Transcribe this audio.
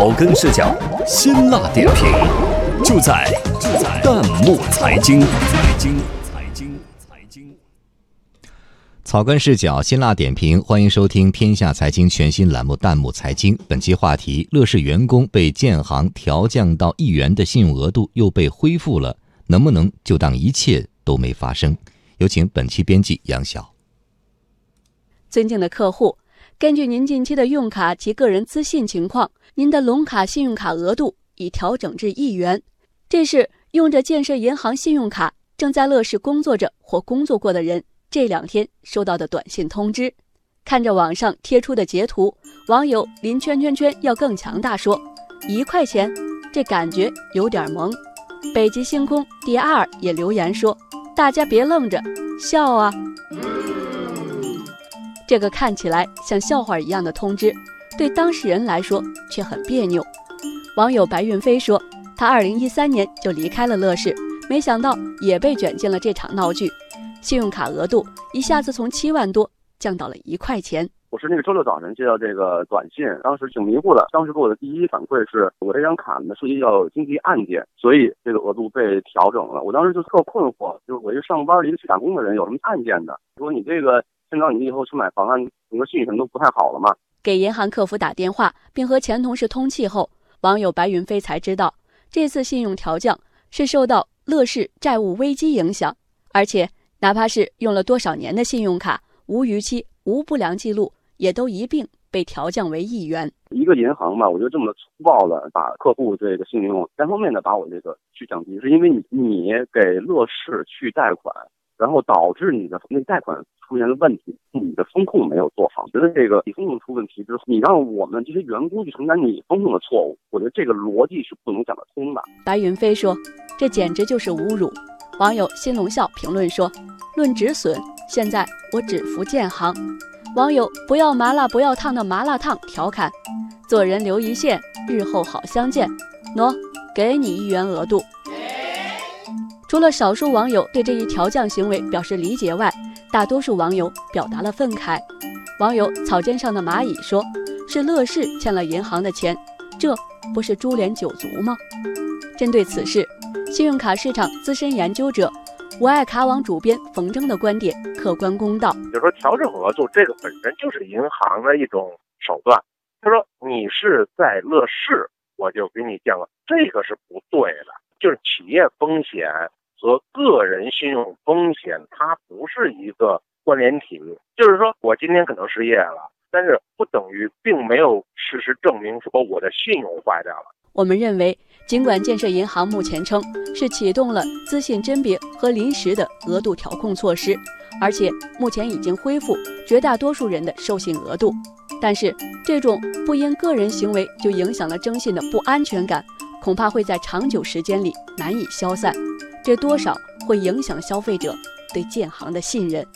草根视角，辛辣点评，就在就在弹幕财经。财经财经财经。草根视角，辛辣点评，欢迎收听天下财经全新栏目《弹幕财经》。本期话题：乐视员工被建行调降到一元的信用额度又被恢复了，能不能就当一切都没发生？有请本期编辑杨晓。尊敬的客户。根据您近期的用卡及个人资信情况，您的龙卡信用卡额度已调整至一元。这是用着建设银行信用卡、正在乐视工作着或工作过的人这两天收到的短信通知。看着网上贴出的截图，网友林圈圈圈要更强大说：“一块钱，这感觉有点萌。”北极星空第二也留言说：“大家别愣着，笑啊！”这个看起来像笑话一样的通知，对当事人来说却很别扭。网友白云飞说：“他二零一三年就离开了乐视，没想到也被卷进了这场闹剧，信用卡额度一下子从七万多降到了一块钱。”我是那个周六早晨接到这个短信，当时挺迷糊的。当时给我的第一反馈是我这张卡呢涉及到经济案件，所以这个额度被调整了。我当时就特困惑，就是我一个上班一个去打工的人，有什么案件的？说你这个。现在你以后去买房啊，整个信誉什么都不太好了嘛。给银行客服打电话，并和前同事通气后，网友白云飞才知道，这次信用调降是受到乐视债务危机影响，而且哪怕是用了多少年的信用卡，无逾期、无不良记录，也都一并被调降为一元。一个银行嘛，我觉得这么粗暴的把客户这个信用单方面的把我这个去降低，是因为你你给乐视去贷款。然后导致你的那贷款出现了问题，你的风控没有做好。觉得这个你风控出问题之后，你让我们这些员工去承担你风控的错误，我觉得这个逻辑是不能讲得通的。白云飞说：“这简直就是侮辱。”网友新龙笑评论说：“论止损，现在我只服建行。”网友不要麻辣不要烫的麻辣烫调侃：“做人留一线，日后好相见。”喏，给你一元额度。除了少数网友对这一调降行为表示理解外，大多数网友表达了愤慨。网友草尖上的蚂蚁说：“是乐视欠了银行的钱，这不是株连九族吗？”针对此事，信用卡市场资深研究者、我爱卡网主编冯征的观点客观公道。就说调整额度，这个本身就是银行的一种手段。他说你是在乐视，我就给你降了，这个是不对的，就是企业风险。和个人信用风险，它不是一个关联体。就是说我今天可能失业了，但是不等于并没有事实证明说我的信用坏掉了。我们认为，尽管建设银行目前称是启动了资信甄别和临时的额度调控措施，而且目前已经恢复绝大多数人的授信额度，但是这种不因个人行为就影响了征信的不安全感，恐怕会在长久时间里难以消散。这多少会影响消费者对建行的信任。